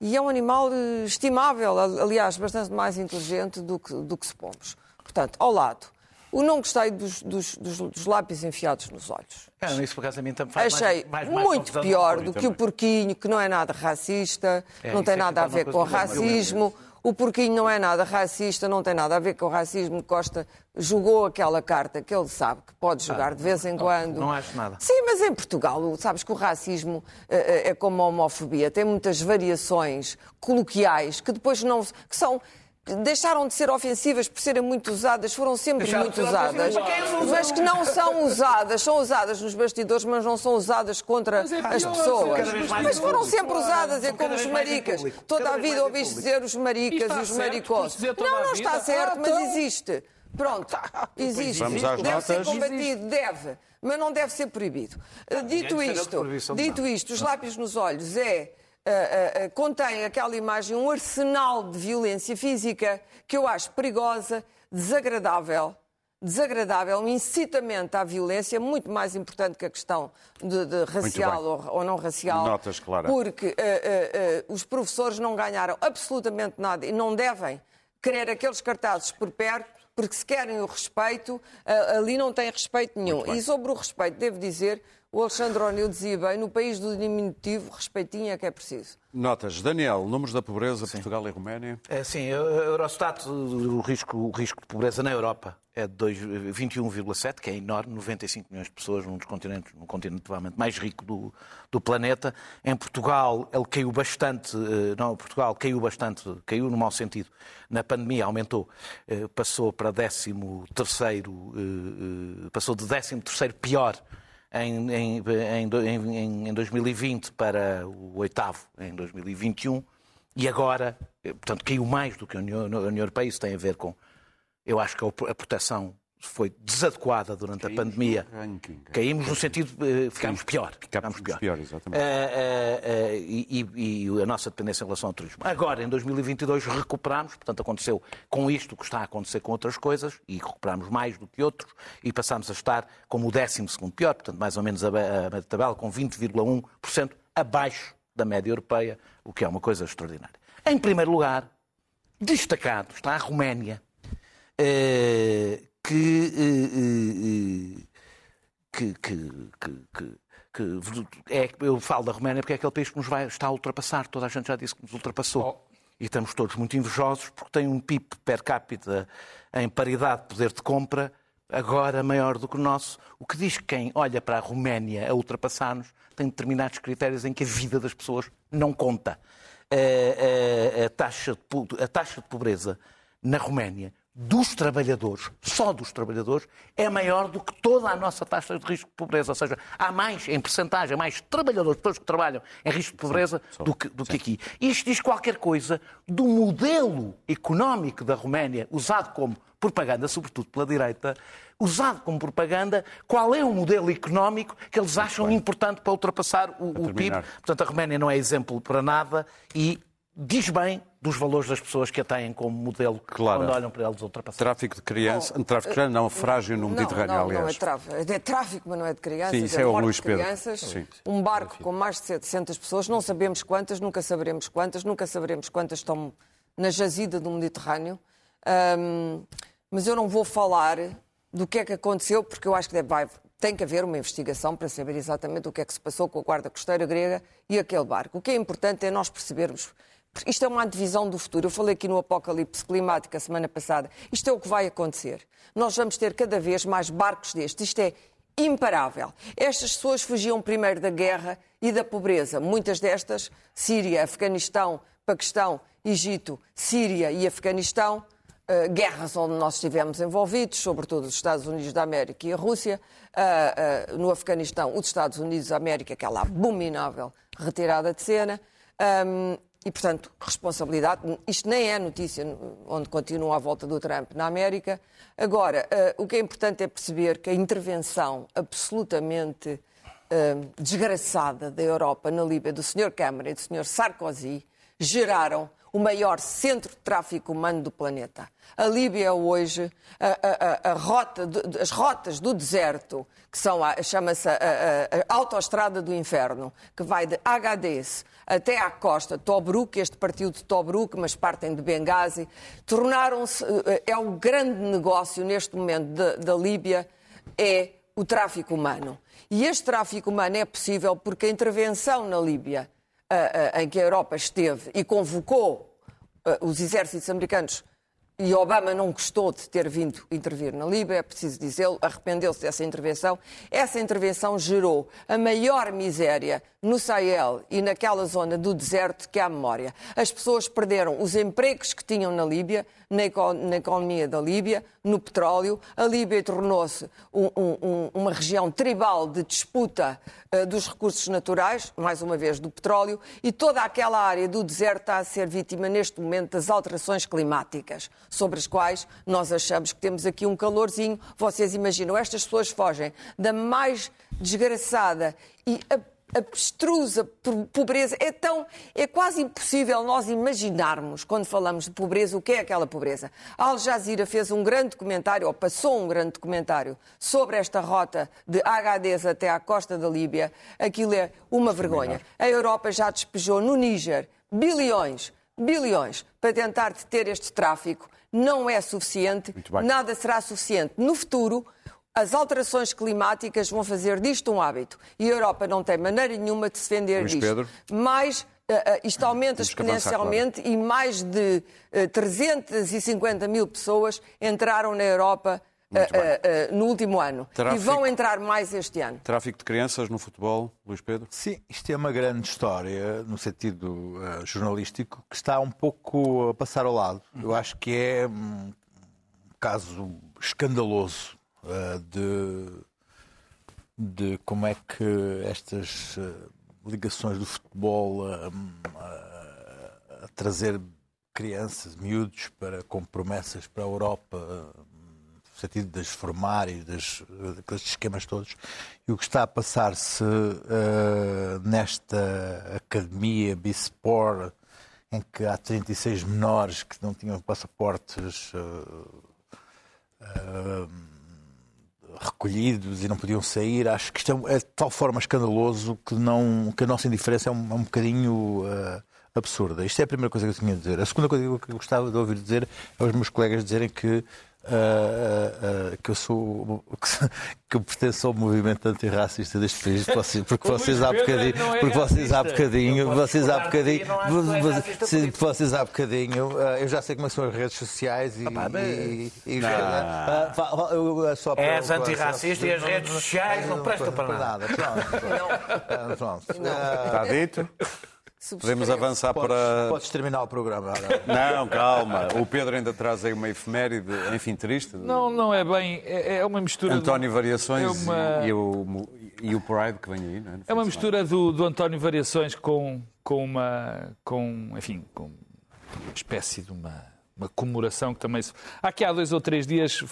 e, é um animal estimável, aliás, bastante mais inteligente do que, do que supomos. Portanto, ao lado, o não gostei dos, dos, dos, dos lápis enfiados nos olhos. É, isso por acaso a mim também faz Achei mais, mais, mais muito pior do que o porquinho, que não é nada racista, é, não tem é nada a ver com o racismo. O porquinho não é nada racista, não tem nada a ver com o racismo. Costa jogou aquela carta que ele sabe que pode jogar ah, de vez em quando. Não, acho nada. Sim, mas em Portugal, sabes que o racismo é, é como a homofobia, tem muitas variações coloquiais que depois não. que são deixaram de ser ofensivas por serem muito usadas, foram sempre Deixaram muito usadas, mas que não são usadas, são usadas nos bastidores, mas não são usadas contra é as pessoas. Mas foram sempre usadas, é como os maricas. Toda a vida ouviste dizer os maricas e, os maricos. Não, não está certo, mas então- existe. Pronto, existe. Vamos às deve notas. ser combatido, deve, mas não deve ser proibido. Dito isto, dito isto, os lápis nos olhos é uh, uh, contém aquela imagem um arsenal de violência física que eu acho perigosa, desagradável, desagradável, um incitamento à violência, muito mais importante que a questão de, de racial ou, ou, não racial. Notas, Clara. Porque uh, uh, uh, os professores não ganharam absolutamente nada e não devem querer aqueles cartazes por perto, porque se querem o respeito, ali não tem respeito nenhum. E sobre o respeito, devo dizer o Alexandre O'Neill dizia bem, no país do diminutivo, respeitinho é que é preciso. Notas. Daniel, números da pobreza, sim. Portugal e Roménia? É, sim, o Eurostat, o risco, o risco de pobreza na Europa é de 21,7, que é enorme, 95 milhões de pessoas num dos continentes, no continente provavelmente mais rico do, do planeta. Em Portugal, ele caiu bastante, eh, não, Portugal caiu bastante, caiu no mau sentido. Na pandemia aumentou, eh, passou para 13 terceiro, eh, passou de 13 terceiro pior em, em, em, em 2020 para o oitavo em 2021 e agora, eh, portanto, caiu mais do que a União, a União Europeia. Isso tem a ver com, eu acho que a proteção foi desadequada durante Caímos a pandemia. Ranking, Caímos no sentido de uh, ficámos pior. Ficámos pior. pior exatamente. Uh, uh, e, e, a nossa dependência em relação ao turismo. Agora, em 2022, recuperamos, portanto, aconteceu com isto que está a acontecer com outras coisas, e recuperamos mais do que outros, e passamos a estar como o 12 pior, portanto, mais ou menos a, a, a tabela, com 20,1% abaixo da média europeia, o que é uma coisa extraordinária. Em primeiro lugar, destacado está a Roménia, que, eh, eh, que, que, que, que é, eu falo da Roménia porque é aquele país que nos vai, está a ultrapassar. Toda a gente já disse que nos ultrapassou. Oh. E estamos todos muito invejosos porque tem um PIB per capita em paridade de poder de compra agora maior do que o nosso. O que diz que quem olha para a Roménia a ultrapassar-nos tem determinados critérios em que a vida das pessoas não conta. A, a, a, taxa, de, a taxa de pobreza na Roménia dos trabalhadores, só dos trabalhadores, é maior do que toda a nossa taxa de risco de pobreza. Ou seja, há mais, em percentagem, mais trabalhadores, pessoas que trabalham em risco de pobreza sim, do, que, do que, aqui. Isto diz qualquer coisa do modelo económico da Roménia, usado como propaganda, sobretudo pela direita, usado como propaganda, qual é o modelo económico que eles acham importante para ultrapassar o, o PIB. Portanto, a Roménia não é exemplo para nada e diz bem dos valores das pessoas que a têm como modelo claro. quando olham para eles ultrapassados. Tráfico de crianças, não, tráfico de não, frágil no Mediterrâneo, não, aliás. Não, é tráfico, é tráfico, mas não é de crianças, Sim, isso é, é o Luís Pedro. crianças, Sim. um barco com mais de 700 pessoas, não sabemos quantas, nunca saberemos quantas, nunca saberemos quantas estão na jazida do Mediterrâneo, um, mas eu não vou falar do que é que aconteceu, porque eu acho que deve, vai, tem que haver uma investigação para saber exatamente o que é que se passou com a guarda costeira grega e aquele barco. O que é importante é nós percebermos isto é uma antevisão do futuro. Eu falei aqui no apocalipse climático a semana passada. Isto é o que vai acontecer. Nós vamos ter cada vez mais barcos destes. Isto é imparável. Estas pessoas fugiam primeiro da guerra e da pobreza. Muitas destas, Síria, Afeganistão, Paquistão, Egito, Síria e Afeganistão, eh, guerras onde nós estivemos envolvidos, sobretudo os Estados Unidos da América e a Rússia, eh, eh, no Afeganistão, os Estados Unidos da América, aquela abominável retirada de cena. Um, e, portanto, responsabilidade. Isto nem é notícia onde continua a volta do Trump na América. Agora, uh, o que é importante é perceber que a intervenção absolutamente uh, desgraçada da Europa na Líbia, do Sr. Cameron e do Sr. Sarkozy, geraram o maior centro de tráfico humano do planeta. A Líbia hoje, a, a, a, rota, as rotas do deserto, que são chama-se a, a, autoestrada do inferno, que vai de Agadez até à costa Tobruk, este partiu de Tobruk, mas partem de Benghazi, tornaram-se, eh, é o grande negócio neste momento da Líbia, é o tráfico humano. E este tráfico humano é possível porque a intervenção na Líbia, em que a Europa esteve e convocou os exércitos americanos e Obama não gostou de ter vindo intervir na Líbia, é preciso dizê-lo, arrependeu-se dessa intervenção. Essa intervenção gerou a maior miséria no Sahel e naquela zona do deserto que há memória. As pessoas perderam os empregos que tinham na Líbia, na, economia da Líbia, no petróleo. A Líbia tornou-se um, um, uma região tribal de disputa uh, dos recursos naturais, mais uma vez do petróleo, e toda aquela área do deserto está a ser vítima neste momento das alterações climáticas, sobre as quais nós achamos que temos aqui um calorzinho. Vocês imaginam, estas pessoas fogem da mais desgraçada e abstrusa pobreza. É tão, é quase impossível nós imaginarmos, quando falamos de pobreza, o que é aquela pobreza. A Al Jazeera fez um grande documentário, ou passou um grande documentário, sobre esta rota de Agadez até à costa da Líbia. Aquilo é uma vergonha. A Europa já despejou no Níger bilhões, bilhões, para tentar deter este tráfico. Não é suficiente, nada será suficiente. No futuro, as alterações climáticas vão fazer disto um hábito. E a Europa não tem maneira nenhuma de se defender Luís disto. Pedro. Mas uh, uh, isto aumenta exponencialmente claro. e mais de uh, 350 mil pessoas entraram na Europa uh, no último ano. Tráfico, e vão entrar mais este ano. Tráfico de crianças no futebol, Luís Pedro? Sim, isto é uma grande história, no sentido jornalístico, que está um pouco a passar ao lado. Eu acho que é um caso escandaloso eh, de, de como é que estas eh, ligações do futebol a, a, trazer crianças, miúdos, para, com promessas para a Europa, no sentido de as formar e das, daqueles esquemas todos. E o que está a passar-se uh, nesta academia Bisport, em que há 36 menores que não tinham passaportes. Uh, uh, recolhidos e não podiam sair. Acho que isto é, é de tal forma escandaloso que, não, que a nossa indiferença é um, é um bocadinho uh, absurda. Isto é a primeira coisa que eu tinha a dizer. A segunda coisa que eu gostava de ouvir dizer é os meus colegas dizerem que Uh, uh, que eu sou que, que eu pertenço ao movimento antirracista deste país porque vocês há bocadinho é porque vocês há bocadinho vocês há bocadinho vocês há bocadinho eu já sei como são as redes sociais e, e, e só para, és antirracista e as redes sociais não prestam para nada pronto está dito Podemos avançar podes, para. Podes terminar o programa. Não, calma. O Pedro ainda traz aí uma efeméride, enfim, triste. Não, não é bem. É, é uma mistura. António de... Variações é uma... e, o, e o Pride que vem aí, não é? É uma mistura do, do António Variações com, com uma. com, enfim, com uma espécie de uma. Uma comemoração que também se. Aqui há dois ou três dias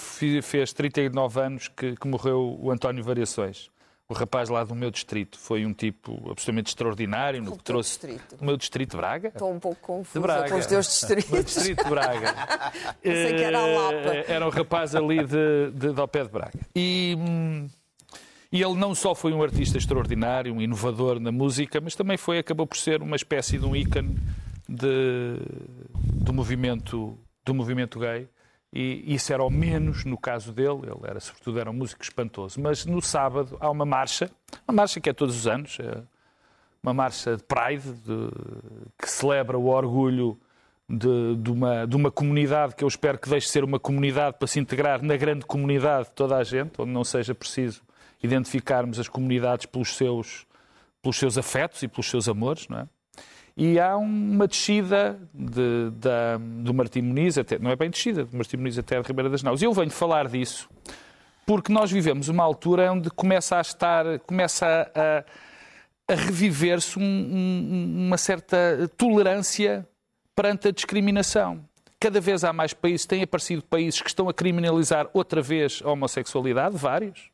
fez 39 anos que, que morreu o António Variações o rapaz lá do meu distrito foi um tipo absolutamente extraordinário. No que trouxe distrito? Do meu distrito de Braga. Estou um pouco confusa com os teus distritos. meu distrito de Braga. Sei que era a Lapa. Eh, era um rapaz ali de, de, de ao pé de Braga. E, hum, e ele não só foi um artista extraordinário, um inovador na música, mas também foi, acabou por ser uma espécie de um ícone de, do, movimento, do movimento gay e isso era ao menos no caso dele, ele era sobretudo era um músico espantoso. Mas no sábado há uma marcha, uma marcha que é todos os anos, é uma marcha de Pride, de, que celebra o orgulho de, de, uma, de uma comunidade que eu espero que deixe de ser uma comunidade para se integrar na grande comunidade de toda a gente, onde não seja preciso identificarmos as comunidades pelos seus, pelos seus afetos e pelos seus amores, não é? E há uma descida de, da, do Martim Muniz, até, não é bem descida, do Martim Muniz até a Ribeira das Naus. Eu venho falar disso porque nós vivemos uma altura onde começa a estar, começa a, a reviver-se um, um, uma certa tolerância perante a discriminação. Cada vez há mais países, têm aparecido países que estão a criminalizar outra vez a homossexualidade, vários.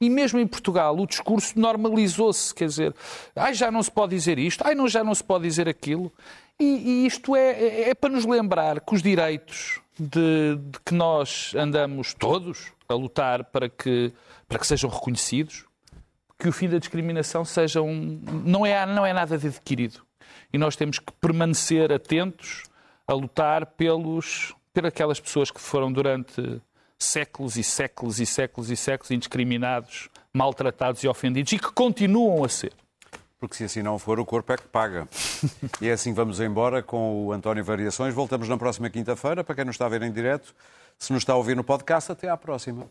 E mesmo em Portugal o discurso normalizou-se, quer dizer, ai, já não se pode dizer isto, ai, não, já não se pode dizer aquilo. E, e isto é, é, é, para nos lembrar que os direitos de, de, que nós andamos todos a lutar para que, para que sejam reconhecidos, que o fim da discriminação seja um, não, é, não é nada de adquirido. E nós temos que permanecer atentos a lutar pelos, por aquelas pessoas que foram durante séculos e séculos e séculos e séculos indiscriminados, maltratados e ofendidos e que continuam a ser. Porque se assim não for, o corpo é que paga. e é assim vamos embora com o António Variações. Voltamos na próxima quinta-feira. Para quem nos está a ver em direto, se nos está a ouvir no podcast, até à próxima.